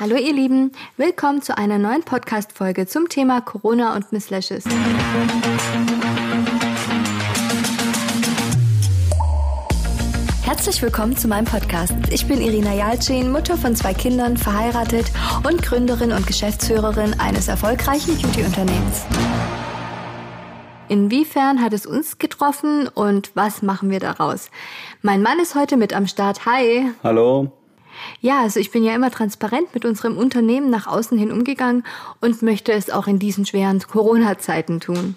Hallo ihr Lieben, willkommen zu einer neuen Podcast-Folge zum Thema Corona und Miss Lashes. Herzlich willkommen zu meinem Podcast. Ich bin Irina Jalcin, Mutter von zwei Kindern, verheiratet und Gründerin und Geschäftsführerin eines erfolgreichen Beauty-Unternehmens. Inwiefern hat es uns getroffen und was machen wir daraus? Mein Mann ist heute mit am Start. Hi. Hallo. Ja, also ich bin ja immer transparent mit unserem Unternehmen nach außen hin umgegangen und möchte es auch in diesen schweren Corona-Zeiten tun.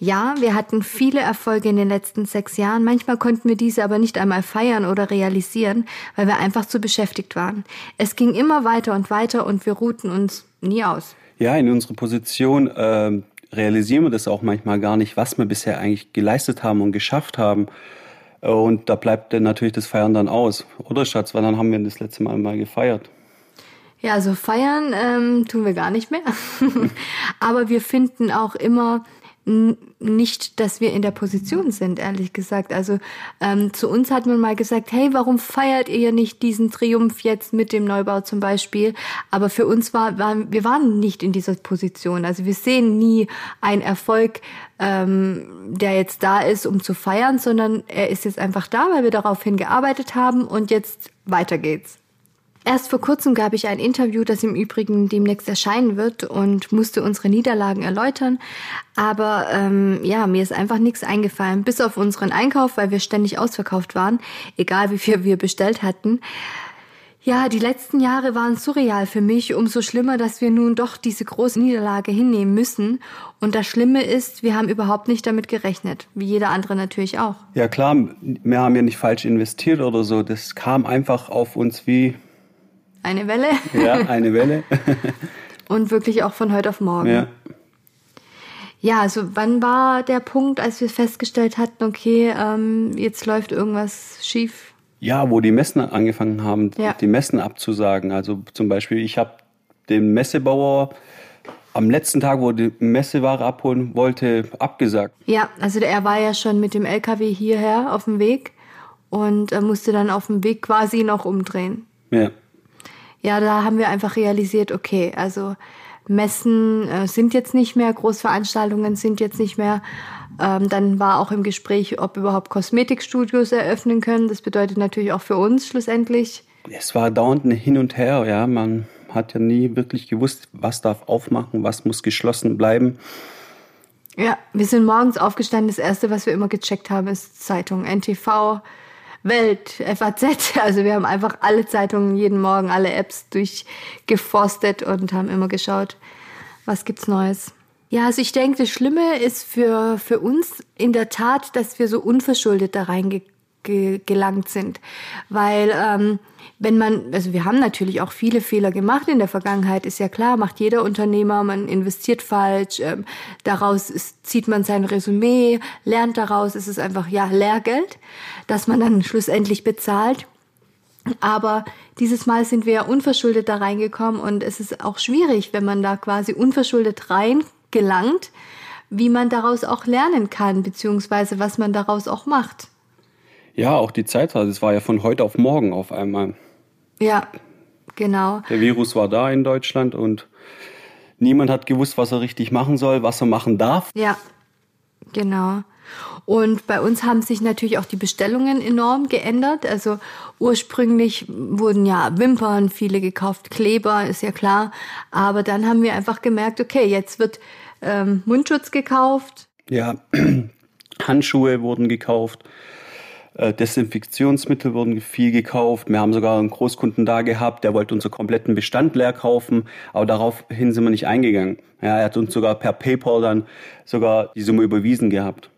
Ja, wir hatten viele Erfolge in den letzten sechs Jahren. Manchmal konnten wir diese aber nicht einmal feiern oder realisieren, weil wir einfach zu beschäftigt waren. Es ging immer weiter und weiter und wir ruhten uns nie aus. Ja, in unserer Position äh, realisieren wir das auch manchmal gar nicht, was wir bisher eigentlich geleistet haben und geschafft haben. Und da bleibt dann natürlich das Feiern dann aus. Oder Schatz, wann haben wir das letzte Mal mal gefeiert? Ja, also feiern ähm, tun wir gar nicht mehr. Aber wir finden auch immer nicht, dass wir in der Position sind, ehrlich gesagt. Also ähm, zu uns hat man mal gesagt, hey, warum feiert ihr nicht diesen Triumph jetzt mit dem Neubau zum Beispiel? Aber für uns war, war wir waren nicht in dieser Position. Also wir sehen nie einen Erfolg, ähm, der jetzt da ist, um zu feiern, sondern er ist jetzt einfach da, weil wir darauf hingearbeitet haben und jetzt weiter geht's. Erst vor kurzem gab ich ein Interview, das im Übrigen demnächst erscheinen wird und musste unsere Niederlagen erläutern. Aber ähm, ja, mir ist einfach nichts eingefallen, bis auf unseren Einkauf, weil wir ständig ausverkauft waren, egal wie viel wir bestellt hatten. Ja, die letzten Jahre waren surreal für mich. Umso schlimmer, dass wir nun doch diese große Niederlage hinnehmen müssen. Und das Schlimme ist, wir haben überhaupt nicht damit gerechnet. Wie jeder andere natürlich auch. Ja klar, wir haben ja nicht falsch investiert oder so. Das kam einfach auf uns wie eine Welle. Ja, eine Welle. Und wirklich auch von heute auf morgen. Ja. Ja, also wann war der Punkt, als wir festgestellt hatten, okay, ähm, jetzt läuft irgendwas schief? Ja, wo die Messen angefangen haben, ja. die Messen abzusagen. Also zum Beispiel, ich habe den Messebauer am letzten Tag, wo die Messeware abholen wollte, abgesagt. Ja, also er war ja schon mit dem LKW hierher auf dem Weg und er musste dann auf dem Weg quasi noch umdrehen. Ja ja, da haben wir einfach realisiert, okay, also Messen äh, sind jetzt nicht mehr, Großveranstaltungen sind jetzt nicht mehr. Ähm, dann war auch im Gespräch, ob überhaupt Kosmetikstudios eröffnen können. Das bedeutet natürlich auch für uns schlussendlich. Es war dauernd ein Hin und Her, ja. Man hat ja nie wirklich gewusst, was darf aufmachen, was muss geschlossen bleiben. Ja, wir sind morgens aufgestanden. Das erste, was wir immer gecheckt haben, ist Zeitung, NTV, Welt, FAZ. Also wir haben einfach alle Zeitungen jeden Morgen, alle Apps durchgeforstet und haben immer geschaut, was gibt's Neues. Ja, also ich denke, das Schlimme ist für, für uns in der Tat, dass wir so unverschuldet da reingekommen ge gelangt sind. Weil ähm, wenn man, also wir haben natürlich auch viele Fehler gemacht in der Vergangenheit, ist ja klar, macht jeder Unternehmer, man investiert falsch, ähm, daraus ist, zieht man sein Resümee, lernt daraus, es ist einfach ja Lehrgeld, das man dann schlussendlich bezahlt. Aber dieses Mal sind wir ja unverschuldet da reingekommen und es ist auch schwierig, wenn man da quasi unverschuldet rein gelangt, wie man daraus auch lernen kann, beziehungsweise was man daraus auch macht. Ja, auch die Zeit, es war ja von heute auf morgen auf einmal. Ja, genau. Der Virus war da in Deutschland und niemand hat gewusst, was er richtig machen soll, was er machen darf. Ja, genau. Und bei uns haben sich natürlich auch die Bestellungen enorm geändert. Also ursprünglich wurden ja Wimpern viele gekauft, Kleber ist ja klar. Aber dann haben wir einfach gemerkt, okay, jetzt wird ähm, Mundschutz gekauft. Ja, Handschuhe wurden gekauft. Äh, Desinfektionsmittel wurden viel gekauft. Wir haben sogar einen Großkunden da gehabt, der wollte unseren kompletten Bestand leer kaufen, aber daraufhin sind wir nicht eingegangen. Ja, er hat uns sogar per PayPal dann sogar die Summe überwiesen gehabt.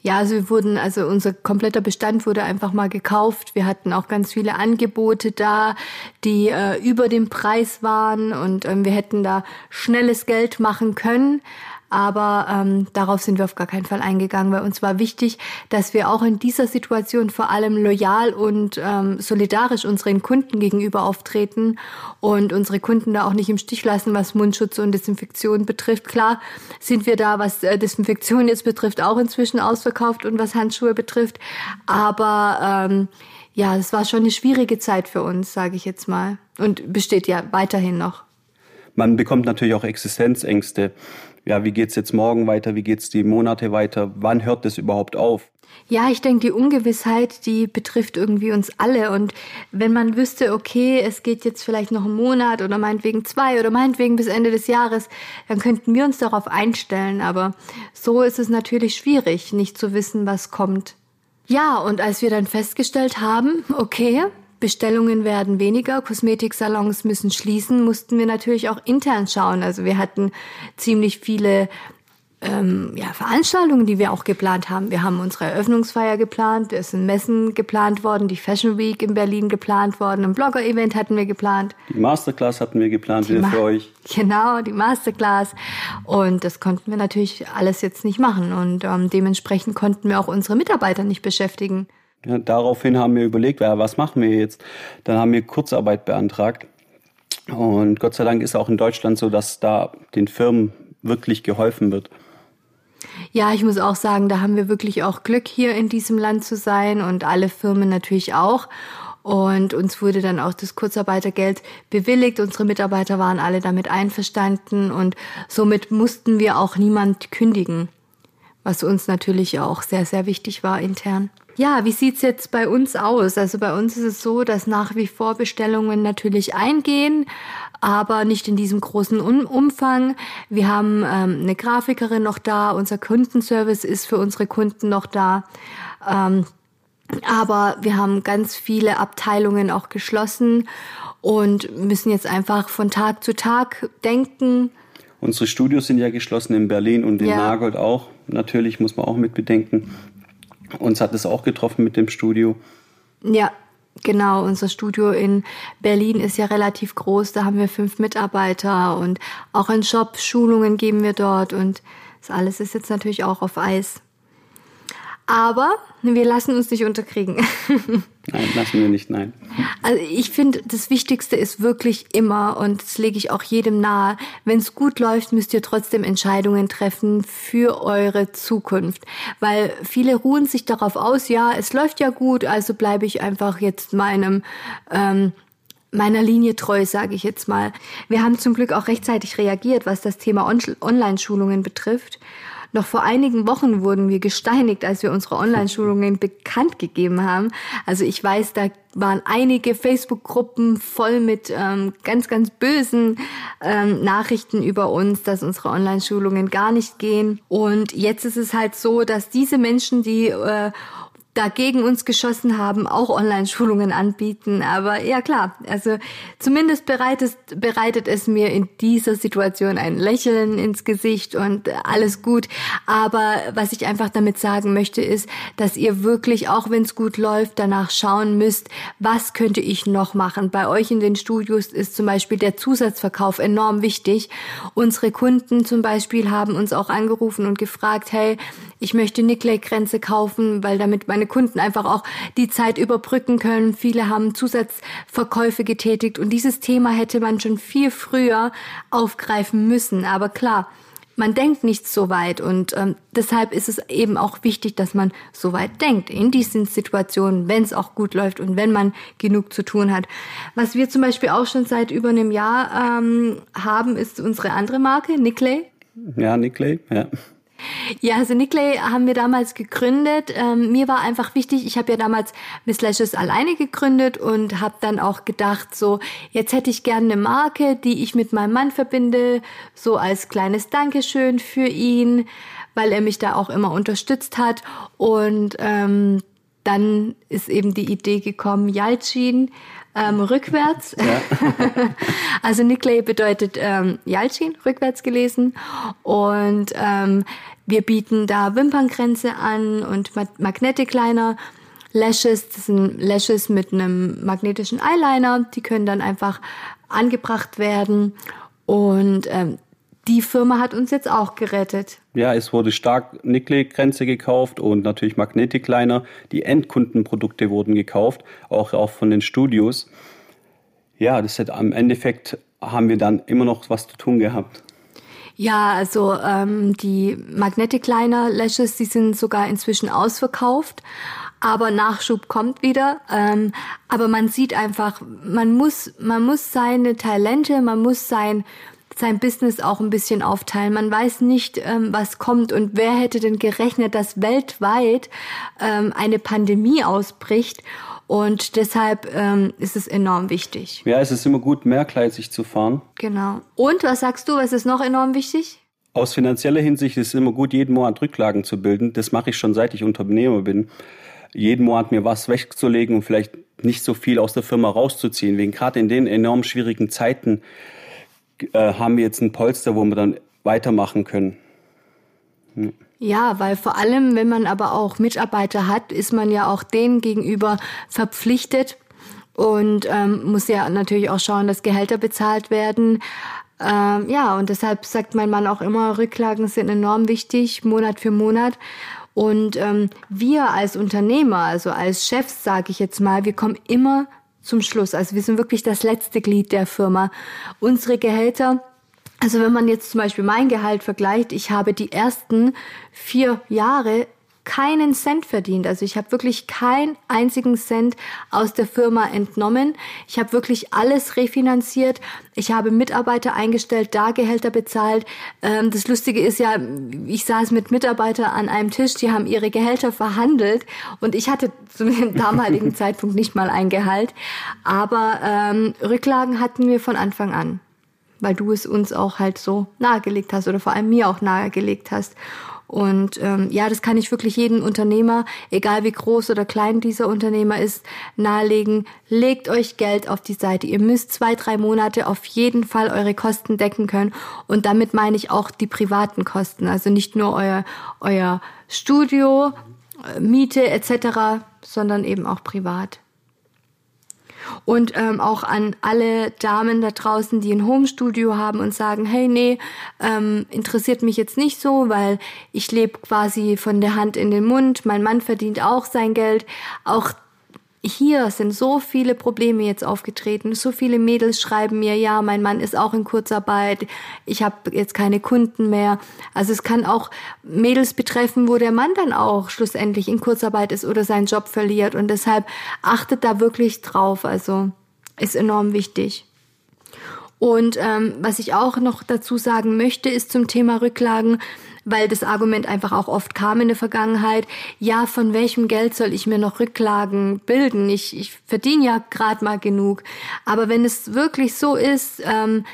Ja, also wir wurden, also unser kompletter Bestand wurde einfach mal gekauft. Wir hatten auch ganz viele Angebote da, die äh, über dem Preis waren und ähm, wir hätten da schnelles Geld machen können. Aber ähm, darauf sind wir auf gar keinen Fall eingegangen, weil uns war wichtig, dass wir auch in dieser Situation vor allem loyal und ähm, solidarisch unseren Kunden gegenüber auftreten und unsere Kunden da auch nicht im Stich lassen, was Mundschutz und Desinfektion betrifft. Klar sind wir da, was äh, Desinfektion jetzt betrifft, auch inzwischen ausverkauft und was Handschuhe betrifft. Aber ähm, ja, es war schon eine schwierige Zeit für uns, sage ich jetzt mal. Und besteht ja weiterhin noch. Man bekommt natürlich auch Existenzängste. Ja, wie geht's jetzt morgen weiter? Wie geht's die Monate weiter? Wann hört das überhaupt auf? Ja, ich denke, die Ungewissheit, die betrifft irgendwie uns alle. Und wenn man wüsste, okay, es geht jetzt vielleicht noch einen Monat oder meinetwegen zwei oder meinetwegen bis Ende des Jahres, dann könnten wir uns darauf einstellen. Aber so ist es natürlich schwierig, nicht zu wissen, was kommt. Ja, und als wir dann festgestellt haben, okay, Bestellungen werden weniger, Kosmetiksalons müssen schließen, mussten wir natürlich auch intern schauen. Also wir hatten ziemlich viele ähm, ja, Veranstaltungen, die wir auch geplant haben. Wir haben unsere Eröffnungsfeier geplant, es sind Messen geplant worden, die Fashion Week in Berlin geplant worden, ein Blogger-Event hatten wir geplant. Die Masterclass hatten wir geplant wieder für euch. Genau, die Masterclass. Und das konnten wir natürlich alles jetzt nicht machen. Und ähm, dementsprechend konnten wir auch unsere Mitarbeiter nicht beschäftigen. Ja, daraufhin haben wir überlegt, ja, was machen wir jetzt? Dann haben wir Kurzarbeit beantragt. Und Gott sei Dank ist auch in Deutschland so, dass da den Firmen wirklich geholfen wird. Ja, ich muss auch sagen, da haben wir wirklich auch Glück, hier in diesem Land zu sein und alle Firmen natürlich auch. Und uns wurde dann auch das Kurzarbeitergeld bewilligt. Unsere Mitarbeiter waren alle damit einverstanden und somit mussten wir auch niemand kündigen, was uns natürlich auch sehr, sehr wichtig war intern. Ja, wie sieht's jetzt bei uns aus? Also bei uns ist es so, dass nach wie vor Bestellungen natürlich eingehen, aber nicht in diesem großen Umfang. Wir haben ähm, eine Grafikerin noch da, unser Kundenservice ist für unsere Kunden noch da. Ähm, aber wir haben ganz viele Abteilungen auch geschlossen und müssen jetzt einfach von Tag zu Tag denken. Unsere Studios sind ja geschlossen in Berlin und in ja. Nagold auch. Natürlich muss man auch mit bedenken. Uns hat es auch getroffen mit dem Studio. Ja, genau. Unser Studio in Berlin ist ja relativ groß. Da haben wir fünf Mitarbeiter und auch in Shop Schulungen geben wir dort und das alles ist jetzt natürlich auch auf Eis. Aber wir lassen uns nicht unterkriegen. Nein, lassen wir nicht, nein. Also ich finde, das Wichtigste ist wirklich immer, und das lege ich auch jedem nahe, wenn es gut läuft, müsst ihr trotzdem Entscheidungen treffen für eure Zukunft. Weil viele ruhen sich darauf aus, ja, es läuft ja gut, also bleibe ich einfach jetzt meinem ähm, meiner Linie treu, sage ich jetzt mal. Wir haben zum Glück auch rechtzeitig reagiert, was das Thema On Online-Schulungen betrifft. Noch vor einigen Wochen wurden wir gesteinigt, als wir unsere Online-Schulungen bekannt gegeben haben. Also ich weiß, da waren einige Facebook-Gruppen voll mit ähm, ganz, ganz bösen ähm, Nachrichten über uns, dass unsere Online-Schulungen gar nicht gehen. Und jetzt ist es halt so, dass diese Menschen, die äh, dagegen uns geschossen haben, auch Online-Schulungen anbieten. Aber ja klar, also zumindest bereitet, bereitet es mir in dieser Situation ein Lächeln ins Gesicht und alles gut. Aber was ich einfach damit sagen möchte, ist, dass ihr wirklich, auch wenn es gut läuft, danach schauen müsst, was könnte ich noch machen. Bei euch in den Studios ist zum Beispiel der Zusatzverkauf enorm wichtig. Unsere Kunden zum Beispiel haben uns auch angerufen und gefragt, hey, ich möchte Nicklay-Grenze kaufen, weil damit meine Kunden einfach auch die Zeit überbrücken können. Viele haben Zusatzverkäufe getätigt und dieses Thema hätte man schon viel früher aufgreifen müssen. Aber klar, man denkt nicht so weit und ähm, deshalb ist es eben auch wichtig, dass man so weit denkt in diesen Situationen, wenn es auch gut läuft und wenn man genug zu tun hat. Was wir zum Beispiel auch schon seit über einem Jahr ähm, haben, ist unsere andere Marke, Nicklay. Ja, Nicklay, ja. Ja, also Nicklay haben wir damals gegründet. Ähm, mir war einfach wichtig, ich habe ja damals Miss Lashes alleine gegründet und habe dann auch gedacht, so jetzt hätte ich gerne eine Marke, die ich mit meinem Mann verbinde, so als kleines Dankeschön für ihn, weil er mich da auch immer unterstützt hat. Und ähm, dann ist eben die Idee gekommen, Yalcin ähm, rückwärts. Ja. also Nicklay bedeutet ähm, Yalcin, rückwärts gelesen. Und ähm, wir bieten da Wimperngrenze an und Magnetic Liner. Lashes, das sind Lashes mit einem magnetischen Eyeliner, die können dann einfach angebracht werden. Und ähm, die Firma hat uns jetzt auch gerettet. Ja, es wurde stark Nickel-Grenze gekauft und natürlich Magnetic-Liner. Die Endkundenprodukte wurden gekauft, auch, auch von den Studios. Ja, das hat am Endeffekt haben wir dann immer noch was zu tun gehabt. Ja, also ähm, die Magnetic Liner Lashes, die sind sogar inzwischen ausverkauft. aber Nachschub kommt wieder. Ähm, aber man sieht einfach, man muss, man muss seine Talente, man muss sein sein Business auch ein bisschen aufteilen. Man weiß nicht, ähm, was kommt und wer hätte denn gerechnet, dass weltweit ähm, eine Pandemie ausbricht. Und deshalb ähm, ist es enorm wichtig. Ja, es ist immer gut, mehrgleisig zu fahren. Genau. Und was sagst du, was ist noch enorm wichtig? Aus finanzieller Hinsicht ist es immer gut, jeden Monat Rücklagen zu bilden. Das mache ich schon seit ich Unternehmer bin. Jeden Monat mir was wegzulegen und vielleicht nicht so viel aus der Firma rauszuziehen. Wegen gerade in den enorm schwierigen Zeiten äh, haben wir jetzt ein Polster, wo wir dann weitermachen können. Ja, weil vor allem, wenn man aber auch Mitarbeiter hat, ist man ja auch denen gegenüber verpflichtet und ähm, muss ja natürlich auch schauen, dass Gehälter bezahlt werden. Ähm, ja, und deshalb sagt mein Mann auch immer, Rücklagen sind enorm wichtig, Monat für Monat. Und ähm, wir als Unternehmer, also als Chefs, sage ich jetzt mal, wir kommen immer zum Schluss. Also wir sind wirklich das letzte Glied der Firma. Unsere Gehälter also wenn man jetzt zum Beispiel mein Gehalt vergleicht, ich habe die ersten vier Jahre keinen Cent verdient. Also ich habe wirklich keinen einzigen Cent aus der Firma entnommen. Ich habe wirklich alles refinanziert. Ich habe Mitarbeiter eingestellt, da Gehälter bezahlt. Ähm, das Lustige ist ja, ich saß mit Mitarbeitern an einem Tisch, die haben ihre Gehälter verhandelt und ich hatte zu dem damaligen Zeitpunkt nicht mal ein Gehalt. Aber ähm, Rücklagen hatten wir von Anfang an, weil du es uns auch halt so nahegelegt hast oder vor allem mir auch nahegelegt hast. Und ähm, ja, das kann ich wirklich jedem Unternehmer, egal wie groß oder klein dieser Unternehmer ist, nahelegen. Legt euch Geld auf die Seite. Ihr müsst zwei, drei Monate auf jeden Fall eure Kosten decken können. Und damit meine ich auch die privaten Kosten. Also nicht nur euer, euer Studio, Miete etc., sondern eben auch privat. Und ähm, auch an alle Damen da draußen, die ein Homestudio haben und sagen, hey, nee, ähm, interessiert mich jetzt nicht so, weil ich lebe quasi von der Hand in den Mund, mein Mann verdient auch sein Geld. Auch hier sind so viele Probleme jetzt aufgetreten. So viele Mädels schreiben mir, ja, mein Mann ist auch in Kurzarbeit, ich habe jetzt keine Kunden mehr. Also es kann auch Mädels betreffen, wo der Mann dann auch schlussendlich in Kurzarbeit ist oder seinen Job verliert. Und deshalb achtet da wirklich drauf. Also ist enorm wichtig. Und ähm, was ich auch noch dazu sagen möchte, ist zum Thema Rücklagen, weil das Argument einfach auch oft kam in der Vergangenheit, ja, von welchem Geld soll ich mir noch Rücklagen bilden? Ich, ich verdiene ja gerade mal genug. Aber wenn es wirklich so ist, ähm,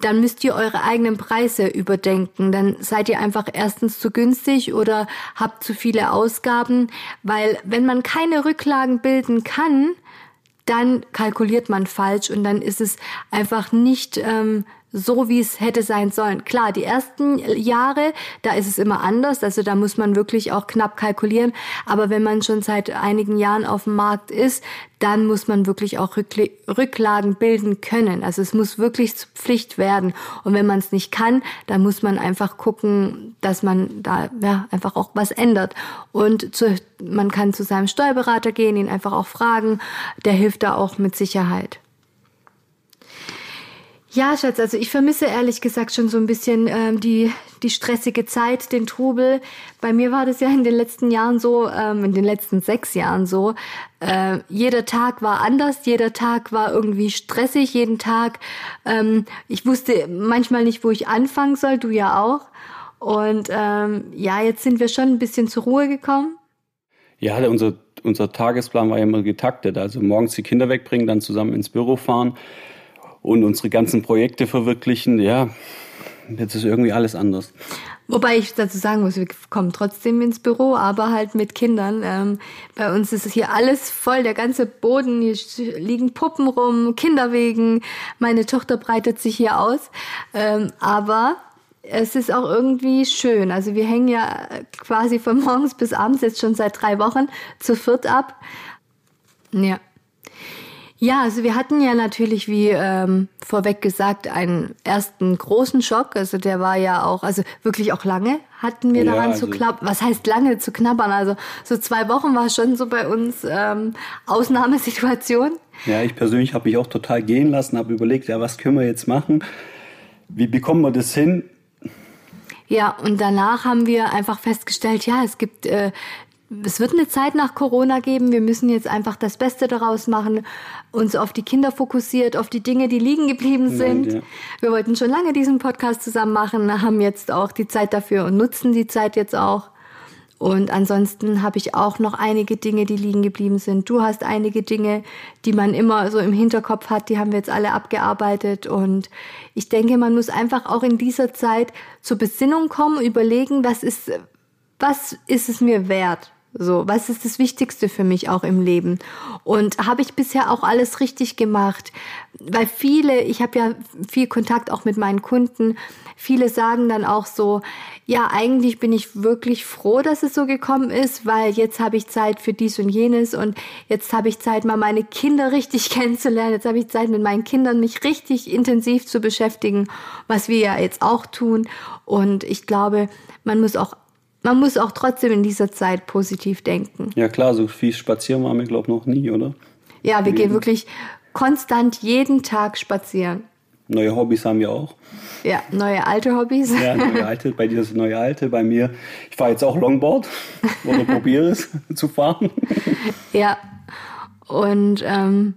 dann müsst ihr eure eigenen Preise überdenken. Dann seid ihr einfach erstens zu günstig oder habt zu viele Ausgaben, weil wenn man keine Rücklagen bilden kann, dann kalkuliert man falsch und dann ist es einfach nicht ähm, so, wie es hätte sein sollen. Klar, die ersten Jahre, da ist es immer anders, also da muss man wirklich auch knapp kalkulieren, aber wenn man schon seit einigen Jahren auf dem Markt ist, dann muss man wirklich auch Rücklagen bilden können. Also es muss wirklich zur Pflicht werden. Und wenn man es nicht kann, dann muss man einfach gucken, dass man da ja, einfach auch was ändert. Und zu, man kann zu seinem Steuerberater gehen, ihn einfach auch fragen. Der hilft da auch mit Sicherheit. Ja, Schatz, also ich vermisse ehrlich gesagt schon so ein bisschen ähm, die, die stressige Zeit, den Trubel. Bei mir war das ja in den letzten Jahren so, ähm, in den letzten sechs Jahren so. Äh, jeder Tag war anders, jeder Tag war irgendwie stressig, jeden Tag. Ähm, ich wusste manchmal nicht, wo ich anfangen soll, du ja auch. Und ähm, ja, jetzt sind wir schon ein bisschen zur Ruhe gekommen. Ja, unser, unser Tagesplan war ja immer getaktet. Also morgens die Kinder wegbringen, dann zusammen ins Büro fahren und unsere ganzen Projekte verwirklichen. Ja, jetzt ist irgendwie alles anders. Wobei ich dazu sagen muss, wir kommen trotzdem ins Büro, aber halt mit Kindern. Ähm, bei uns ist hier alles voll, der ganze Boden, hier liegen Puppen rum, Kinderwegen. Meine Tochter breitet sich hier aus. Ähm, aber es ist auch irgendwie schön. Also wir hängen ja quasi von morgens bis abends jetzt schon seit drei Wochen zu viert ab. Ja. Ja, also wir hatten ja natürlich, wie ähm, vorweg gesagt, einen ersten großen Schock. Also der war ja auch, also wirklich auch lange hatten wir daran ja, also zu knabbern. Was heißt lange zu knabbern? Also so zwei Wochen war schon so bei uns ähm, Ausnahmesituation. Ja, ich persönlich habe mich auch total gehen lassen, habe überlegt, ja, was können wir jetzt machen? Wie bekommen wir das hin? Ja, und danach haben wir einfach festgestellt, ja, es gibt äh, es wird eine Zeit nach Corona geben. Wir müssen jetzt einfach das Beste daraus machen, uns auf die Kinder fokussiert, auf die Dinge, die liegen geblieben sind. Nein, ja. Wir wollten schon lange diesen Podcast zusammen machen, haben jetzt auch die Zeit dafür und nutzen die Zeit jetzt auch. Und ansonsten habe ich auch noch einige Dinge, die liegen geblieben sind. Du hast einige Dinge, die man immer so im Hinterkopf hat, die haben wir jetzt alle abgearbeitet. Und ich denke, man muss einfach auch in dieser Zeit zur Besinnung kommen, überlegen, was ist, was ist es mir wert? So, was ist das Wichtigste für mich auch im Leben? Und habe ich bisher auch alles richtig gemacht? Weil viele, ich habe ja viel Kontakt auch mit meinen Kunden, viele sagen dann auch so, ja, eigentlich bin ich wirklich froh, dass es so gekommen ist, weil jetzt habe ich Zeit für dies und jenes und jetzt habe ich Zeit, mal meine Kinder richtig kennenzulernen. Jetzt habe ich Zeit, mit meinen Kindern mich richtig intensiv zu beschäftigen, was wir ja jetzt auch tun. Und ich glaube, man muss auch man muss auch trotzdem in dieser Zeit positiv denken. Ja klar, so viel spazieren waren wir, glaube ich, noch nie, oder? Ja, wir gehen wirklich konstant jeden Tag spazieren. Neue Hobbys haben wir auch. Ja, neue alte Hobbys. Ja, neue alte, bei dir ist neue alte, bei mir. Ich fahre jetzt auch Longboard oder probiere es zu fahren. Ja, und ähm,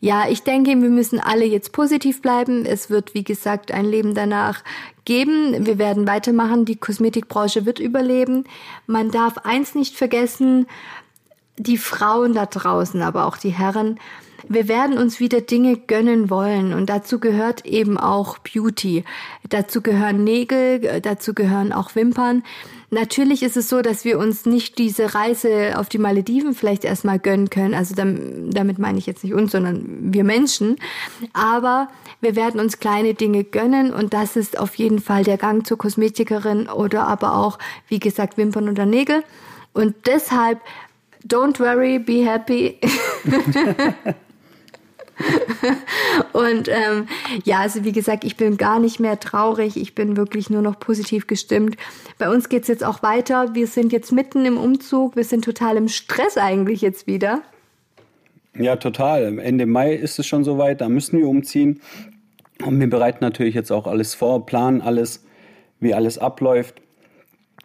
ja, ich denke, wir müssen alle jetzt positiv bleiben. Es wird, wie gesagt, ein Leben danach geben. Wir werden weitermachen. Die Kosmetikbranche wird überleben. Man darf eins nicht vergessen, die Frauen da draußen, aber auch die Herren, wir werden uns wieder Dinge gönnen wollen und dazu gehört eben auch Beauty. Dazu gehören Nägel, dazu gehören auch Wimpern. Natürlich ist es so, dass wir uns nicht diese Reise auf die Malediven vielleicht erstmal gönnen können. Also damit meine ich jetzt nicht uns, sondern wir Menschen. Aber wir werden uns kleine Dinge gönnen und das ist auf jeden Fall der Gang zur Kosmetikerin oder aber auch, wie gesagt, Wimpern oder Nägel. Und deshalb, don't worry, be happy. und ähm, ja, also wie gesagt, ich bin gar nicht mehr traurig. Ich bin wirklich nur noch positiv gestimmt. Bei uns geht's jetzt auch weiter. Wir sind jetzt mitten im Umzug. Wir sind total im Stress eigentlich jetzt wieder. Ja, total. Ende Mai ist es schon soweit. Da müssen wir umziehen. Und wir bereiten natürlich jetzt auch alles vor, planen alles, wie alles abläuft,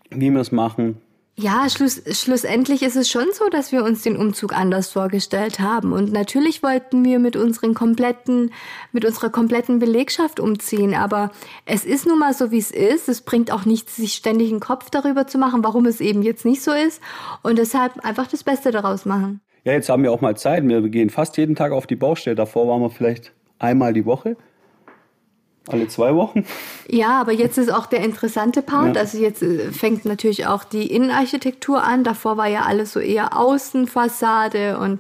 wie wir es machen. Ja, schluss, schlussendlich ist es schon so, dass wir uns den Umzug anders vorgestellt haben. Und natürlich wollten wir mit unseren kompletten, mit unserer kompletten Belegschaft umziehen. Aber es ist nun mal so, wie es ist. Es bringt auch nichts, sich ständig einen Kopf darüber zu machen, warum es eben jetzt nicht so ist. Und deshalb einfach das Beste daraus machen. Ja, jetzt haben wir auch mal Zeit. Wir gehen fast jeden Tag auf die Baustelle. Davor waren wir vielleicht einmal die Woche. Alle zwei Wochen? Ja, aber jetzt ist auch der interessante Part. Ja. Also jetzt äh, fängt natürlich auch die Innenarchitektur an. Davor war ja alles so eher Außenfassade und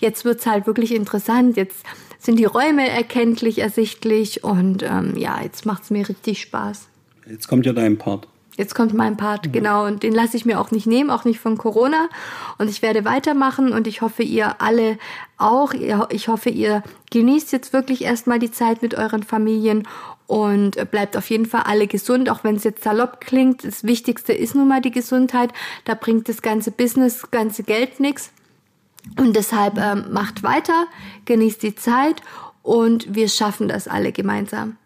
jetzt wird's halt wirklich interessant. Jetzt sind die Räume erkenntlich, ersichtlich und ähm, ja, jetzt macht's mir richtig Spaß. Jetzt kommt ja dein Part. Jetzt kommt mein Part, mhm. genau. Und den lasse ich mir auch nicht nehmen, auch nicht von Corona. Und ich werde weitermachen und ich hoffe, ihr alle auch. Ich hoffe, ihr genießt jetzt wirklich erstmal die Zeit mit euren Familien und bleibt auf jeden Fall alle gesund, auch wenn es jetzt salopp klingt. Das Wichtigste ist nun mal die Gesundheit. Da bringt das ganze Business, das ganze Geld nichts. Und deshalb ähm, macht weiter, genießt die Zeit und wir schaffen das alle gemeinsam.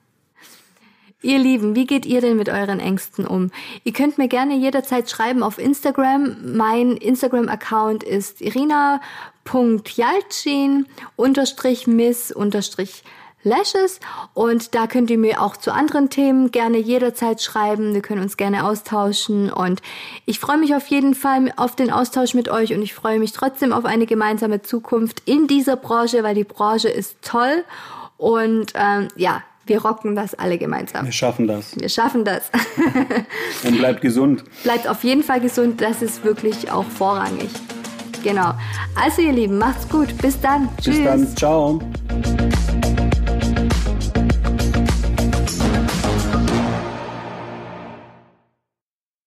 Ihr Lieben, wie geht ihr denn mit euren Ängsten um? Ihr könnt mir gerne jederzeit schreiben auf Instagram. Mein Instagram-Account ist irina.jalcin unterstrich miss unterstrich Lashes und da könnt ihr mir auch zu anderen Themen gerne jederzeit schreiben. Wir können uns gerne austauschen und ich freue mich auf jeden Fall auf den Austausch mit euch und ich freue mich trotzdem auf eine gemeinsame Zukunft in dieser Branche, weil die Branche ist toll und ähm, ja, wir rocken das alle gemeinsam. Wir schaffen das. Wir schaffen das. Und bleibt gesund. Bleibt auf jeden Fall gesund. Das ist wirklich auch vorrangig. Genau. Also ihr Lieben, macht's gut. Bis dann. Bis Tschüss. dann. Ciao.